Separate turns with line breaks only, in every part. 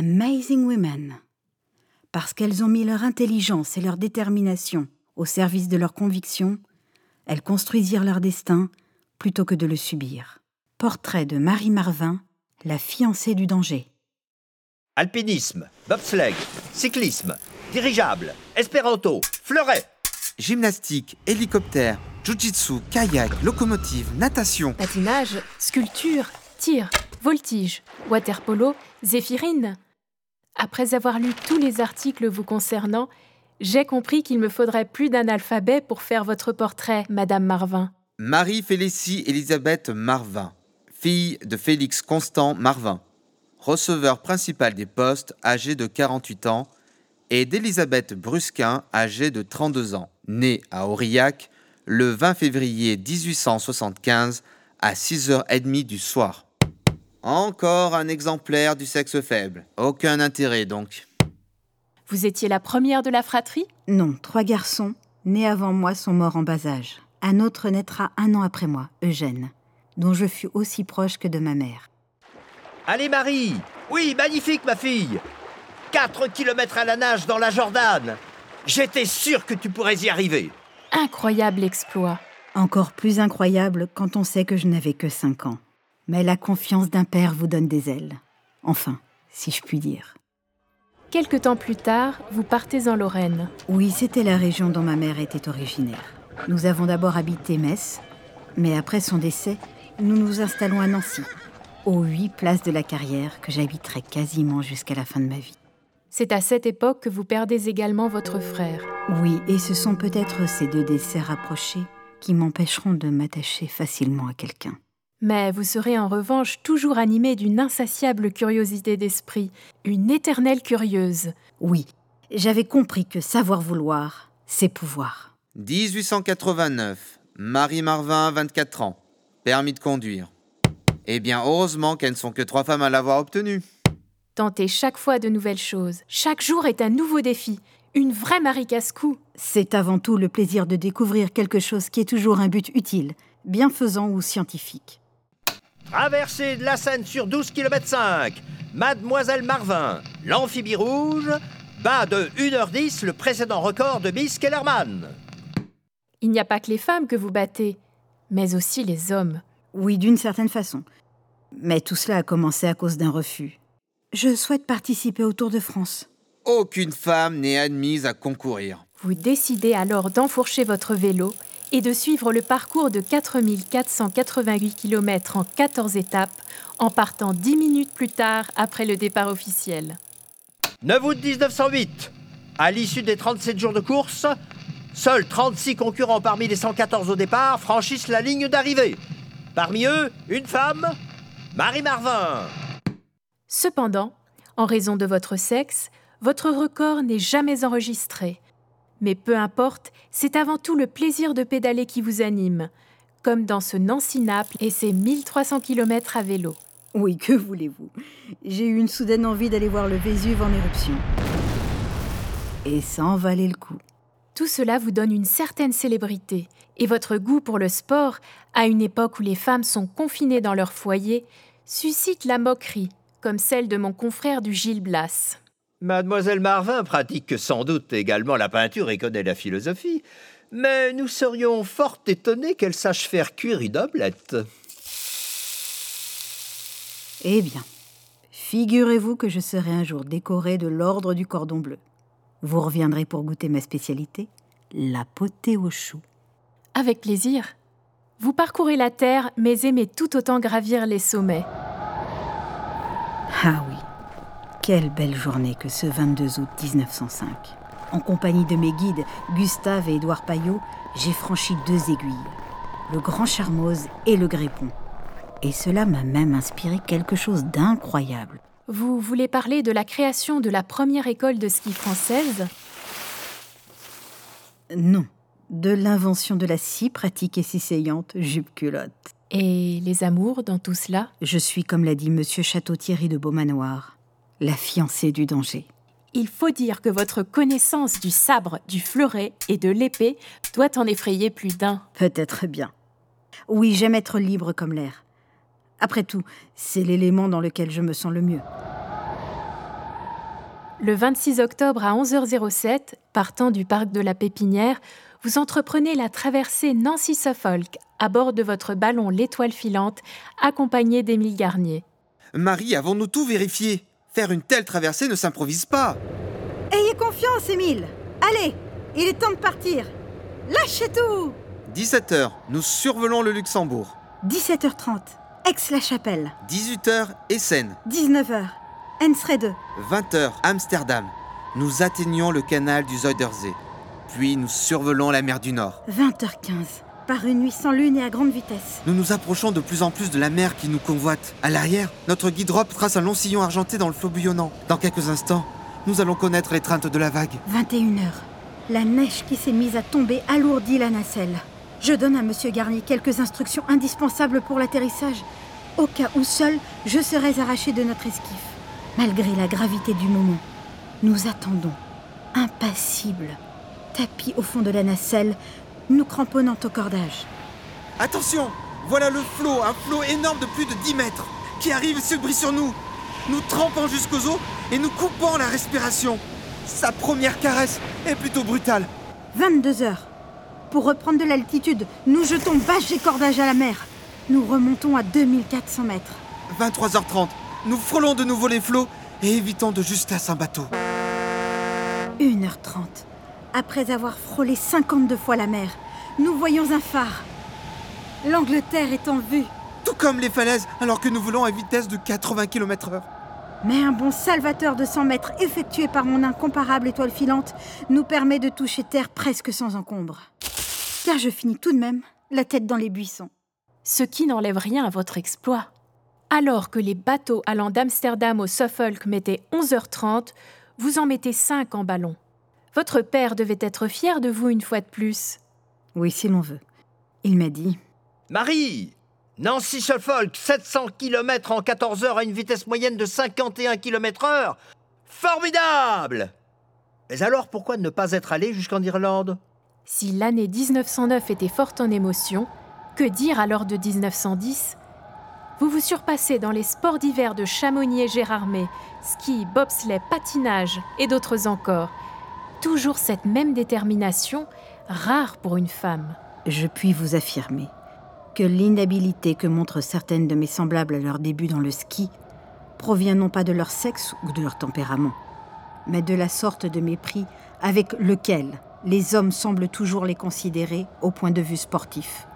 Amazing Women. Parce qu'elles ont mis leur intelligence et leur détermination au service de leurs convictions, elles construisirent leur destin plutôt que de le subir. Portrait de Marie Marvin, la fiancée du danger.
Alpinisme, bobsleigh, cyclisme, dirigeable, espéranto, fleuret.
Gymnastique, hélicoptère, jujitsu, kayak, locomotive, natation.
Patinage, sculpture, tir, voltige, waterpolo, zéphirine. Après avoir lu tous les articles vous concernant, j'ai compris qu'il me faudrait plus d'un alphabet pour faire votre portrait, Madame Marvin.
Marie-Félicie Elisabeth Marvin, fille de Félix Constant Marvin, receveur principal des postes âgé de 48 ans, et d'Elisabeth Brusquin, âgée de 32 ans, née à Aurillac le 20 février 1875 à 6h30 du soir. Encore un exemplaire du sexe faible. Aucun intérêt donc.
Vous étiez la première de la fratrie?
Non, trois garçons, nés avant moi, sont morts en bas âge. Un autre naîtra un an après moi, Eugène, dont je fus aussi proche que de ma mère.
Allez Marie Oui, magnifique ma fille 4 km à la nage dans la Jordane J'étais sûr que tu pourrais y arriver
Incroyable exploit.
Encore plus incroyable quand on sait que je n'avais que cinq ans. Mais la confiance d'un père vous donne des ailes. Enfin, si je puis dire.
Quelque temps plus tard, vous partez en Lorraine.
Oui, c'était la région dont ma mère était originaire. Nous avons d'abord habité Metz, mais après son décès, nous nous installons à Nancy, aux huit places de la carrière que j'habiterai quasiment jusqu'à la fin de ma vie.
C'est à cette époque que vous perdez également votre frère.
Oui, et ce sont peut-être ces deux décès rapprochés qui m'empêcheront de m'attacher facilement à quelqu'un.
Mais vous serez en revanche toujours animé d'une insatiable curiosité d'esprit, une éternelle curieuse.
Oui, j'avais compris que savoir vouloir, c'est pouvoir.
1889. Marie Marvin, 24 ans. Permis de conduire. Eh bien, heureusement qu'elles ne sont que trois femmes à l'avoir obtenu.
Tentez chaque fois de nouvelles choses. Chaque jour est un nouveau défi. Une vraie Marie Casse-Cou.
C'est avant tout le plaisir de découvrir quelque chose qui est toujours un but utile, bienfaisant ou scientifique.
Traversée de la Seine sur 12 km 5 Mademoiselle Marvin, l'amphibie rouge, bat de 1h10 le précédent record de Miss Kellerman.
Il n'y a pas que les femmes que vous battez, mais aussi les hommes.
Oui, d'une certaine façon. Mais tout cela a commencé à cause d'un refus. Je souhaite participer au Tour de France.
Aucune femme n'est admise à concourir.
Vous décidez alors d'enfourcher votre vélo et de suivre le parcours de 4488 km en 14 étapes en partant 10 minutes plus tard après le départ officiel.
9 août 1908. À l'issue des 37 jours de course, seuls 36 concurrents parmi les 114 au départ franchissent la ligne d'arrivée. Parmi eux, une femme, Marie Marvin.
Cependant, en raison de votre sexe, votre record n'est jamais enregistré. Mais peu importe, c'est avant tout le plaisir de pédaler qui vous anime, comme dans ce Nancy-Naples et ses 1300 km à vélo.
Oui, que voulez-vous? J'ai eu une soudaine envie d'aller voir le Vésuve en éruption. Et ça en valait le coup.
Tout cela vous donne une certaine célébrité, et votre goût pour le sport, à une époque où les femmes sont confinées dans leur foyer, suscite la moquerie, comme celle de mon confrère du Gilles Blas.
Mademoiselle Marvin pratique sans doute également la peinture et connaît la philosophie, mais nous serions fort étonnés qu'elle sache faire cuire une omelette.
Eh bien, figurez-vous que je serai un jour décorée de l'ordre du cordon bleu. Vous reviendrez pour goûter ma spécialité, la potée au chou.
Avec plaisir. Vous parcourez la terre, mais aimez tout autant gravir les sommets.
Ah oui, quelle belle journée que ce 22 août 1905. En compagnie de mes guides, Gustave et Édouard Payot, j'ai franchi deux aiguilles, le Grand Charmoz et le Grépon. Et cela m'a même inspiré quelque chose d'incroyable.
Vous voulez parler de la création de la première école de ski française?
Non, de l'invention de la si pratique et si saillante jupe-culotte.
Et les amours dans tout cela?
Je suis, comme l'a dit Monsieur Château-Thierry de Beaumanoir, la fiancée du danger.
Il faut dire que votre connaissance du sabre, du fleuret et de l'épée doit en effrayer plus d'un.
Peut-être bien. Oui, j'aime être libre comme l'air. Après tout, c'est l'élément dans lequel je me sens le mieux.
Le 26 octobre à 11h07, partant du parc de la Pépinière, vous entreprenez la traversée Nancy-Suffolk à bord de votre ballon L'Étoile filante, accompagné d'Émile Garnier.
Marie, avons-nous tout vérifié? Faire une telle traversée ne s'improvise pas.
Ayez confiance, Émile. Allez, il est temps de partir. Lâchez tout
17h, nous survolons le Luxembourg.
17h30, Aix-la-Chapelle.
18h, Essen.
19h, Enschede.
20h, Amsterdam. Nous atteignons le canal du Zuiderzee. Puis nous survolons la mer du Nord.
20h15, par une nuit sans lune et à grande vitesse.
Nous nous approchons de plus en plus de la mer qui nous convoite. À l'arrière, notre guide drop trace un long sillon argenté dans le flot bouillonnant. Dans quelques instants, nous allons connaître l'étreinte de la vague.
21h, la neige qui s'est mise à tomber alourdit la nacelle. Je donne à Monsieur Garnier quelques instructions indispensables pour l'atterrissage, au cas où seul je serais arraché de notre esquif. Malgré la gravité du moment, nous attendons, impassibles, tapis au fond de la nacelle, nous cramponnant au cordage.
Attention Voilà le flot, un flot énorme de plus de 10 mètres, qui arrive et se brise sur nous. Nous trempant jusqu'aux os et nous coupant la respiration. Sa première caresse est plutôt brutale.
22 heures. Pour reprendre de l'altitude, nous jetons bâche et cordage à la mer. Nous remontons à 2400 mètres.
23h30, nous frôlons de nouveau les flots et évitons de justesse un bateau.
1h30. Après avoir frôlé 52 fois la mer, nous voyons un phare. L'Angleterre est en vue.
Tout comme les falaises alors que nous volons à vitesse de 80 km/h.
Mais un bon salvateur de 100 mètres effectué par mon incomparable étoile filante nous permet de toucher terre presque sans encombre. Car je finis tout de même la tête dans les buissons.
Ce qui n'enlève rien à votre exploit. Alors que les bateaux allant d'Amsterdam au Suffolk mettaient 11h30, vous en mettez 5 en ballon. Votre père devait être fier de vous une fois de plus.
Oui, si l'on veut. Il m'a dit
Marie Nancy Suffolk, 700 km en 14 heures à une vitesse moyenne de 51 km heure Formidable Mais alors pourquoi ne pas être allé jusqu'en Irlande?
Si l'année 1909 était forte en émotion, que dire alors de 1910 Vous vous surpassez dans les sports d'hiver de Chamonix et Gérardmer, ski, bobsleigh, patinage et d'autres encore. Toujours cette même détermination, rare pour une femme.
Je puis vous affirmer que l'inhabilité que montrent certaines de mes semblables à leur début dans le ski provient non pas de leur sexe ou de leur tempérament, mais de la sorte de mépris avec lequel les hommes semblent toujours les considérer au point de vue sportif.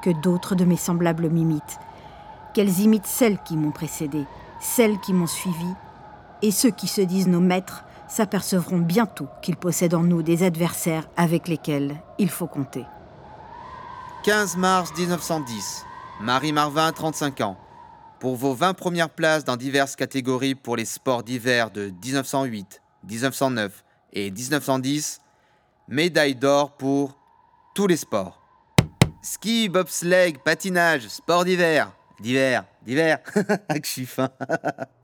Que d'autres de mes semblables m'imitent, qu'elles imitent celles qui m'ont précédé, celles qui m'ont suivi, et ceux qui se disent nos maîtres s'apercevront bientôt qu'ils possèdent en nous des adversaires avec lesquels il faut compter.
15 mars 1910. Marie Marvin, 35 ans. Pour vos 20 premières places dans diverses catégories pour les sports d'hiver de 1908, 1909 et 1910, médaille d'or pour tous les sports. Ski, bobsleigh, patinage, sport d'hiver. D'hiver, d'hiver. Que je suis fin.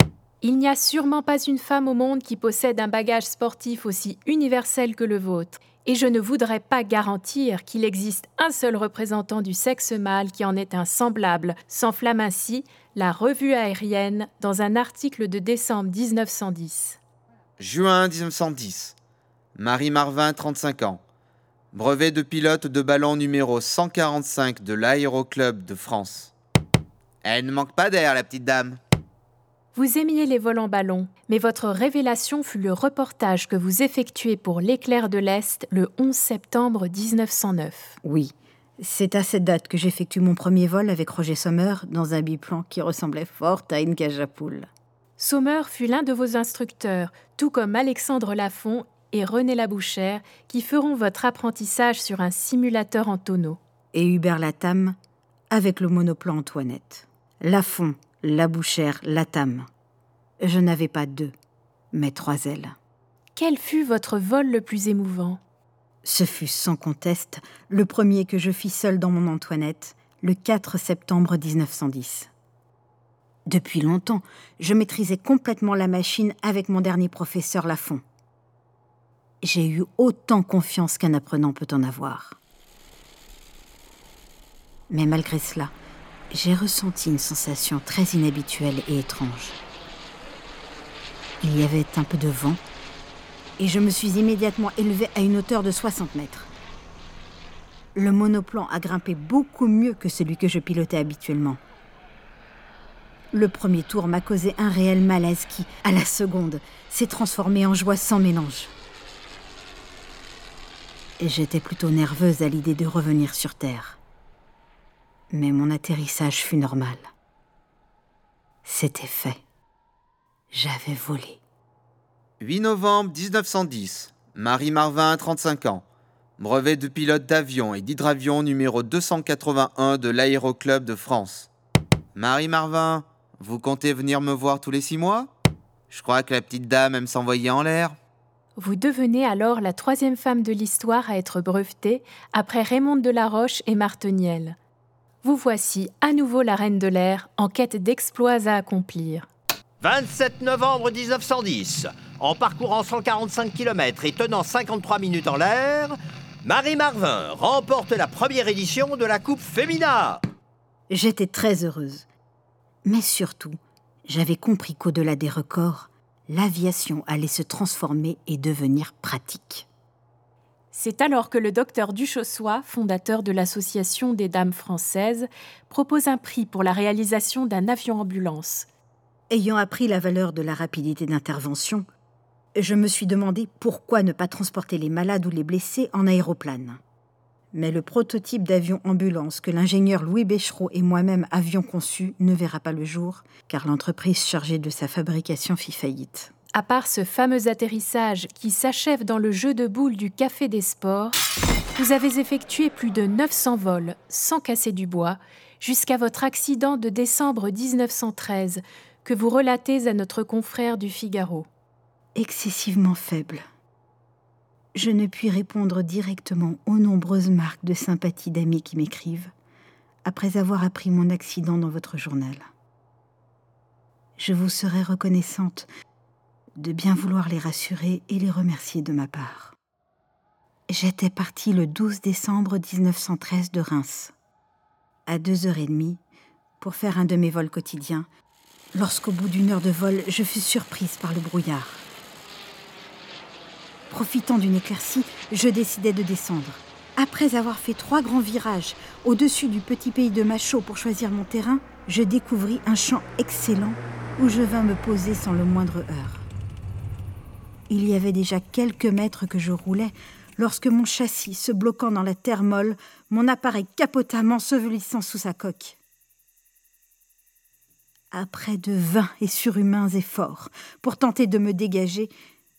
Il n'y a sûrement pas une femme au monde qui possède un bagage sportif aussi universel que le vôtre, et je ne voudrais pas garantir qu'il existe un seul représentant du sexe mâle qui en est un semblable, s'enflamme ainsi la revue aérienne dans un article de décembre 1910.
Juin 1910. Marie Marvin, 35 ans. Brevet de pilote de ballon numéro 145 de l'Aéroclub de France. Elle ne manque pas d'air, la petite dame.
Vous aimiez les vols en ballon, mais votre révélation fut le reportage que vous effectuez pour l'Éclair de l'Est le 11 septembre 1909.
Oui, c'est à cette date que j'effectue mon premier vol avec Roger Sommer dans un biplan qui ressemblait fort à une cage à poules.
Sommer fut l'un de vos instructeurs, tout comme Alexandre Lafont et René Labouchère, qui feront votre apprentissage sur un simulateur en tonneau.
Et Hubert Latam avec le monoplan Antoinette. Lafont, Labouchère, Latam. Je n'avais pas deux, mais trois ailes.
Quel fut votre vol le plus émouvant?
Ce fut sans conteste le premier que je fis seul dans mon Antoinette, le 4 septembre 1910. Depuis longtemps, je maîtrisais complètement la machine avec mon dernier professeur Lafont. J'ai eu autant confiance qu'un apprenant peut en avoir. Mais malgré cela, j'ai ressenti une sensation très inhabituelle et étrange. Il y avait un peu de vent et je me suis immédiatement élevée à une hauteur de 60 mètres. Le monoplan a grimpé beaucoup mieux que celui que je pilotais habituellement. Le premier tour m'a causé un réel malaise qui, à la seconde, s'est transformé en joie sans mélange. J'étais plutôt nerveuse à l'idée de revenir sur Terre. Mais mon atterrissage fut normal. C'était fait. J'avais volé.
8 novembre 1910. Marie Marvin, 35 ans. Brevet de pilote d'avion et d'hydravion numéro 281 de l'Aéroclub de France. Marie Marvin, vous comptez venir me voir tous les six mois? Je crois que la petite dame aime s'envoyer en l'air.
Vous devenez alors la troisième femme de l'histoire à être brevetée, après Raymond de la Roche et Marteniel. Vous voici à nouveau la reine de l'air, en quête d'exploits à accomplir.
27 novembre 1910. En parcourant 145 km et tenant 53 minutes en l'air, Marie Marvin remporte la première édition de la Coupe Femina.
J'étais très heureuse. Mais surtout, j'avais compris qu'au-delà des records, l'aviation allait se transformer et devenir pratique.
C'est alors que le docteur Duchossois, fondateur de l'Association des Dames françaises, propose un prix pour la réalisation d'un avion-ambulance.
Ayant appris la valeur de la rapidité d'intervention, je me suis demandé pourquoi ne pas transporter les malades ou les blessés en aéroplane. Mais le prototype d'avion-ambulance que l'ingénieur Louis Béchereau et moi-même avions conçu ne verra pas le jour, car l'entreprise chargée de sa fabrication fit faillite.
À part ce fameux atterrissage qui s'achève dans le jeu de boules du Café des Sports, vous avez effectué plus de 900 vols sans casser du bois jusqu'à votre accident de décembre 1913 que vous relatez à notre confrère du Figaro.
Excessivement faible. Je ne puis répondre directement aux nombreuses marques de sympathie d'amis qui m'écrivent après avoir appris mon accident dans votre journal. Je vous serai reconnaissante de bien vouloir les rassurer et les remercier de ma part. J'étais partie le 12 décembre 1913 de Reims, à deux heures et demie, pour faire un de mes vols quotidiens, lorsqu'au bout d'une heure de vol, je fus surprise par le brouillard. Profitant d'une éclaircie, je décidai de descendre. Après avoir fait trois grands virages au-dessus du petit pays de Machaut pour choisir mon terrain, je découvris un champ excellent où je vins me poser sans le moindre heure. Il y avait déjà quelques mètres que je roulais lorsque mon châssis se bloquant dans la terre molle, mon appareil capota m'ensevelissant sous sa coque. Après de vains et surhumains efforts pour tenter de me dégager,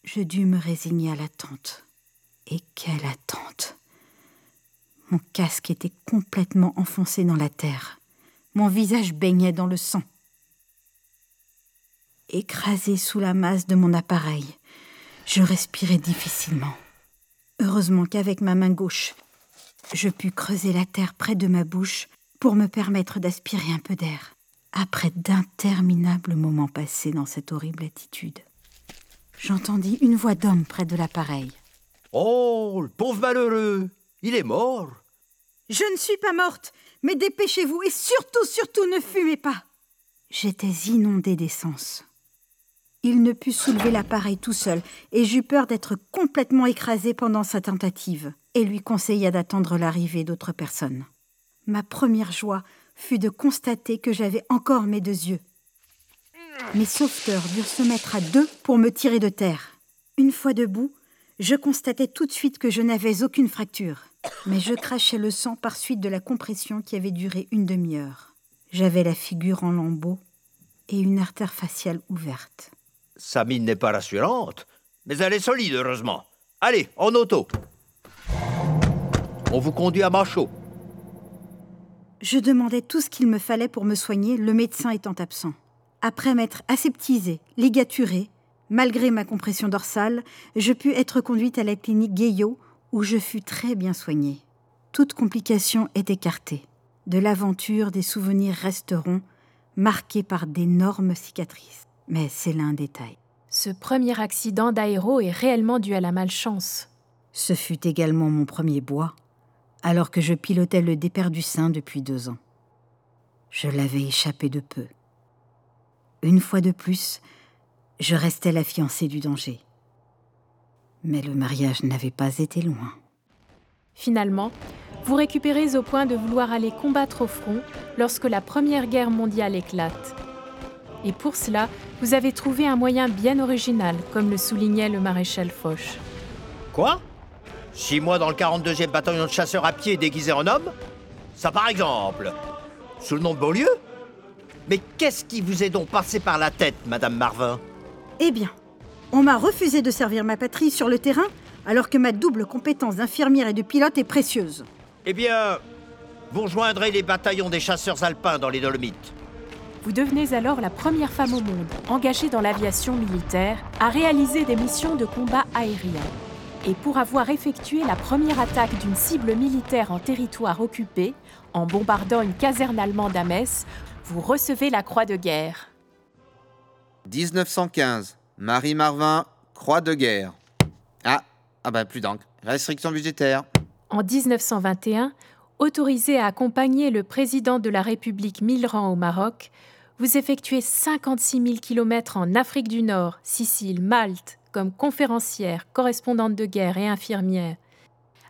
je dus me résigner à l'attente. Et quelle attente Mon casque était complètement enfoncé dans la terre. Mon visage baignait dans le sang. Écrasé sous la masse de mon appareil, je respirais difficilement. Heureusement qu'avec ma main gauche, je pus creuser la terre près de ma bouche pour me permettre d'aspirer un peu d'air, après d'interminables moments passés dans cette horrible attitude. J'entendis une voix d'homme près de l'appareil.
Oh, le pauvre malheureux, il est mort.
Je ne suis pas morte, mais dépêchez-vous et surtout, surtout ne fumez pas. J'étais inondée d'essence. Il ne put soulever l'appareil tout seul, et j'eus peur d'être complètement écrasée pendant sa tentative, et lui conseilla d'attendre l'arrivée d'autres personnes. Ma première joie fut de constater que j'avais encore mes deux yeux. Mes sauveteurs durent se mettre à deux pour me tirer de terre. Une fois debout, je constatai tout de suite que je n'avais aucune fracture, mais je crachais le sang par suite de la compression qui avait duré une demi-heure. J'avais la figure en lambeaux et une artère faciale ouverte.
Sa mine n'est pas rassurante, mais elle est solide, heureusement. Allez, en auto. On vous conduit à Machaut.
Je demandais tout ce qu'il me fallait pour me soigner, le médecin étant absent. Après m'être aseptisée, ligaturée, malgré ma compression dorsale, je pus être conduite à la clinique Gaillot, où je fus très bien soignée. Toute complication est écartée. De l'aventure, des souvenirs resteront, marqués par d'énormes cicatrices. Mais c'est l'un détail.
Ce premier accident d'aéro est réellement dû à la malchance.
Ce fut également mon premier bois, alors que je pilotais le départ du sein depuis deux ans. Je l'avais échappé de peu. Une fois de plus, je restais la fiancée du danger. Mais le mariage n'avait pas été loin.
Finalement, vous récupérez au point de vouloir aller combattre au front lorsque la Première Guerre mondiale éclate. Et pour cela, vous avez trouvé un moyen bien original, comme le soulignait le maréchal Foch.
Quoi? Six mois dans le 42e bataillon de chasseurs à pied déguisé en homme? Ça par exemple Sous le nom de Beaulieu? Mais qu'est-ce qui vous est donc passé par la tête, Madame Marvin?
Eh bien, on m'a refusé de servir ma patrie sur le terrain alors que ma double compétence d'infirmière et de pilote est précieuse.
Eh bien, vous rejoindrez les bataillons des chasseurs alpins dans les Dolomites.
Vous devenez alors la première femme au monde engagée dans l'aviation militaire à réaliser des missions de combat aérien. Et pour avoir effectué la première attaque d'une cible militaire en territoire occupé, en bombardant une caserne allemande à Metz, vous recevez la Croix de guerre.
1915. Marie Marvin, Croix de guerre. Ah, ah bah plus d'encre. Restriction budgétaire.
En 1921, autorisé à accompagner le président de la République Milran au Maroc, vous effectuez 56 000 km en Afrique du Nord, Sicile, Malte, comme conférencière, correspondante de guerre et infirmière.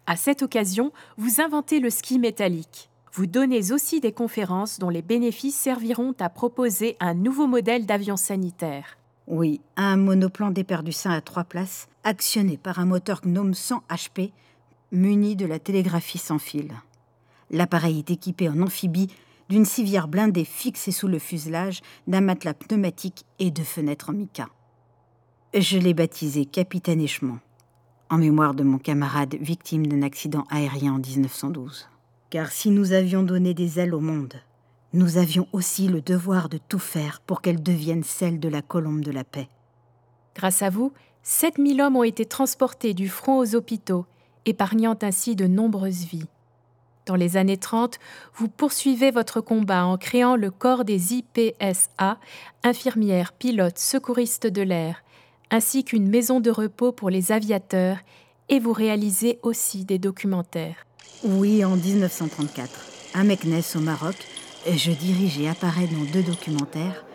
À cette occasion, vous inventez le ski métallique. Vous donnez aussi des conférences dont les bénéfices serviront à proposer un nouveau modèle d'avion sanitaire.
Oui, un monoplan sein à trois places, actionné par un moteur Gnome 100 HP, muni de la télégraphie sans fil. L'appareil est équipé en amphibie d'une civière blindée fixée sous le fuselage, d'un matelas pneumatique et de fenêtres en mica. Je l'ai baptisé Capitaine Échement, en mémoire de mon camarade victime d'un accident aérien en 1912. Car si nous avions donné des ailes au monde, nous avions aussi le devoir de tout faire pour qu'elles deviennent celles de la colombe de la paix.
Grâce à vous, 7000 hommes ont été transportés du front aux hôpitaux, épargnant ainsi de nombreuses vies. Dans les années 30, vous poursuivez votre combat en créant le corps des IPSA, infirmières, pilotes, secouristes de l'air, ainsi qu'une maison de repos pour les aviateurs, et vous réalisez aussi des documentaires.
Oui, en 1934, à Meknes au Maroc, je dirige et apparais dans deux documentaires,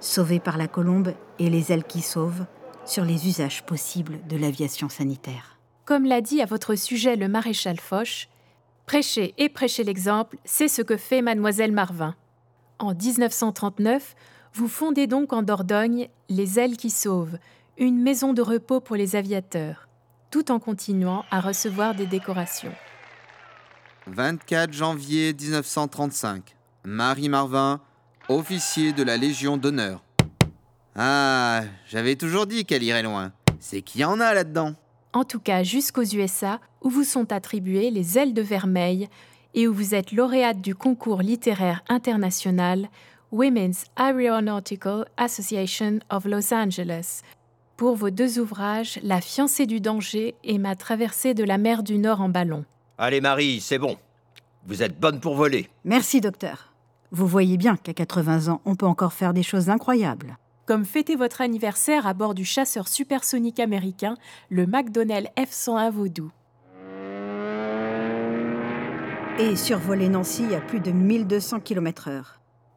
Sauvés par la colombe et Les ailes qui sauvent, sur les usages possibles de l'aviation sanitaire.
Comme l'a dit à votre sujet le maréchal Foch, Prêcher et prêcher l'exemple, c'est ce que fait mademoiselle Marvin. En 1939, vous fondez donc en Dordogne Les Ailes qui Sauvent, une maison de repos pour les aviateurs, tout en continuant à recevoir des décorations.
24 janvier 1935. Marie Marvin, officier de la Légion d'honneur. Ah, j'avais toujours dit qu'elle irait loin. C'est qui en a là-dedans
en tout cas jusqu'aux USA, où vous sont attribuées les ailes de vermeil et où vous êtes lauréate du concours littéraire international Women's Aeronautical Association of Los Angeles pour vos deux ouvrages La fiancée du danger et Ma traversée de la mer du Nord en ballon.
Allez Marie, c'est bon. Vous êtes bonne pour voler.
Merci docteur. Vous voyez bien qu'à 80 ans, on peut encore faire des choses incroyables
comme fêter votre anniversaire à bord du chasseur supersonique américain, le McDonnell F-101 Voodoo.
Et survoler Nancy à plus de 1200 km/h.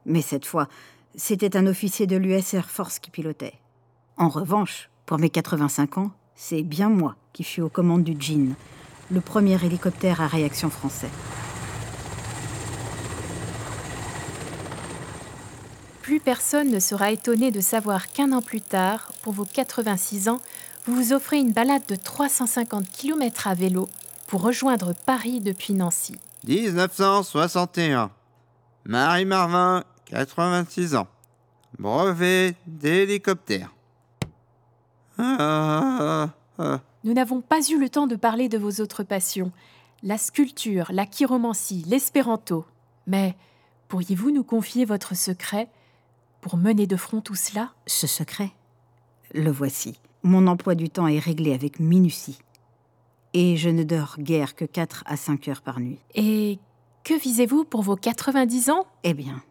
Mais cette fois, c'était un officier de l'US Air Force qui pilotait. En revanche, pour mes 85 ans, c'est bien moi qui fus aux commandes du Jean, le premier hélicoptère à réaction français.
Plus personne ne sera étonné de savoir qu'un an plus tard, pour vos 86 ans, vous vous offrez une balade de 350 km à vélo pour rejoindre Paris depuis Nancy.
1961. Marie Marvin, 86 ans. Brevet d'hélicoptère.
Ah, ah. Nous n'avons pas eu le temps de parler de vos autres passions, la sculpture, la chiromancie, l'espéranto. Mais pourriez-vous nous confier votre secret? Pour mener de front tout cela
Ce secret, le voici. Mon emploi du temps est réglé avec minutie. Et je ne dors guère que 4 à 5 heures par nuit.
Et que visez-vous pour vos 90 ans?
Eh bien,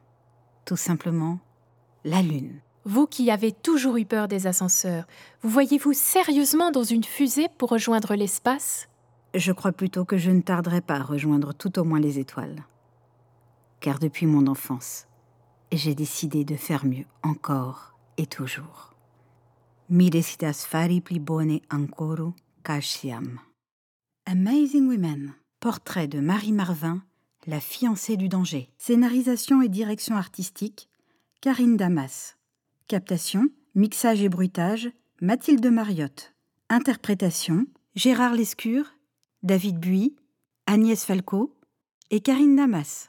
tout simplement, la Lune.
Vous qui avez toujours eu peur des ascenseurs, vous voyez-vous sérieusement dans une fusée pour rejoindre l'espace?
Je crois plutôt que je ne tarderai pas à rejoindre tout au moins les étoiles. Car depuis mon enfance, j'ai décidé de faire mieux encore et toujours. Mi fari pli bone ancora. Amazing Women. Portrait de Marie Marvin, la fiancée du danger. Scénarisation et direction artistique, Karine Damas. Captation, mixage et bruitage, Mathilde Mariotte. Interprétation, Gérard Lescure, David Buis, Agnès Falco et Karine Damas.